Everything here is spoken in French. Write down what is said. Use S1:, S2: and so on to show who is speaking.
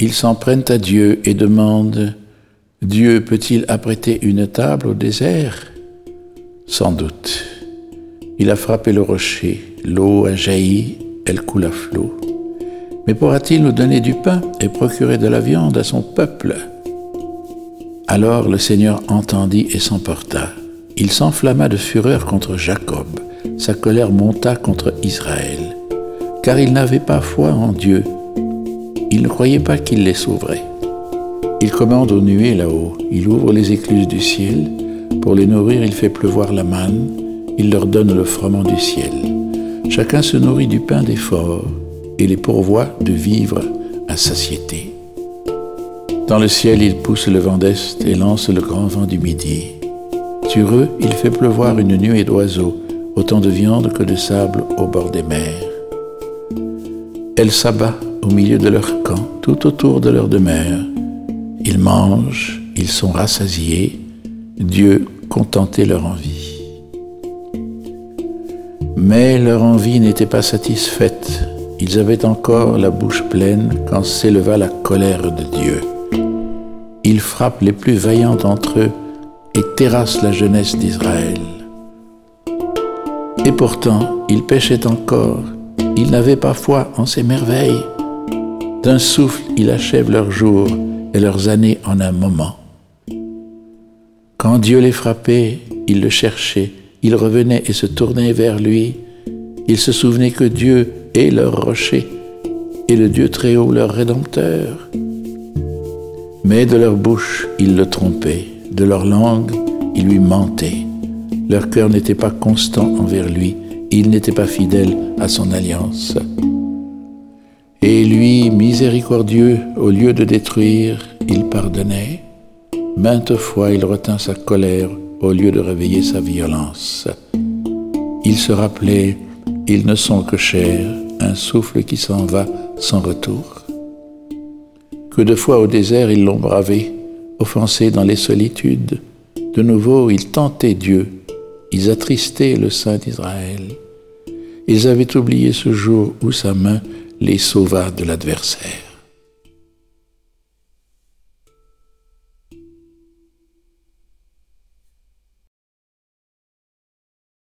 S1: ils s'en prennent à Dieu et demandent Dieu peut-il apprêter une table au désert? Sans doute. Il a frappé le rocher, l'eau a jailli, elle coule à flot. Mais pourra-t-il nous donner du pain et procurer de la viande à son peuple? Alors le Seigneur entendit et s'emporta. Il s'enflamma de fureur contre Jacob. Sa colère monta contre Israël. Car il n'avait pas foi en Dieu. Il ne croyait pas qu'il les sauverait. Il commande aux nuées là-haut. Il ouvre les écluses du ciel. Pour les nourrir, il fait pleuvoir la manne. Il leur donne le froment du ciel. Chacun se nourrit du pain des forts et les pourvoit de vivre à satiété. Dans le ciel, il pousse le vent d'est et lance le grand vent du midi. Sur eux, il fait pleuvoir une nuée d'oiseaux, autant de viande que de sable au bord des mers. Elle s'abat au milieu de leur camp, tout autour de leur demeure. Ils mangent, ils sont rassasiés, Dieu contentait leur envie. Mais leur envie n'était pas satisfaite. Ils avaient encore la bouche pleine quand s'éleva la colère de Dieu. Il frappe les plus vaillants d'entre eux et terrasse la jeunesse d'Israël. Et pourtant, ils péchaient encore, ils n'avaient pas foi en ces merveilles. D'un souffle, il achève leurs jours et leurs années en un moment. Quand Dieu les frappait, ils le cherchaient, ils revenaient et se tournaient vers lui. Ils se souvenaient que Dieu et leur rocher, et le Dieu très haut leur rédempteur. Mais de leur bouche, ils le trompaient, de leur langue, ils lui mentaient. Leur cœur n'était pas constant envers lui, ils n'étaient pas fidèles à son alliance. Et lui, miséricordieux, au lieu de détruire, il pardonnait. Maintes fois, il retint sa colère au lieu de réveiller sa violence. Il se rappelait ils ne sont que chair, un souffle qui s'en va sans retour. Que de fois au désert ils l'ont bravé, offensé dans les solitudes. De nouveau ils tentaient Dieu, ils attristaient le Saint d'Israël. Ils avaient oublié ce jour où sa main les sauva de l'adversaire.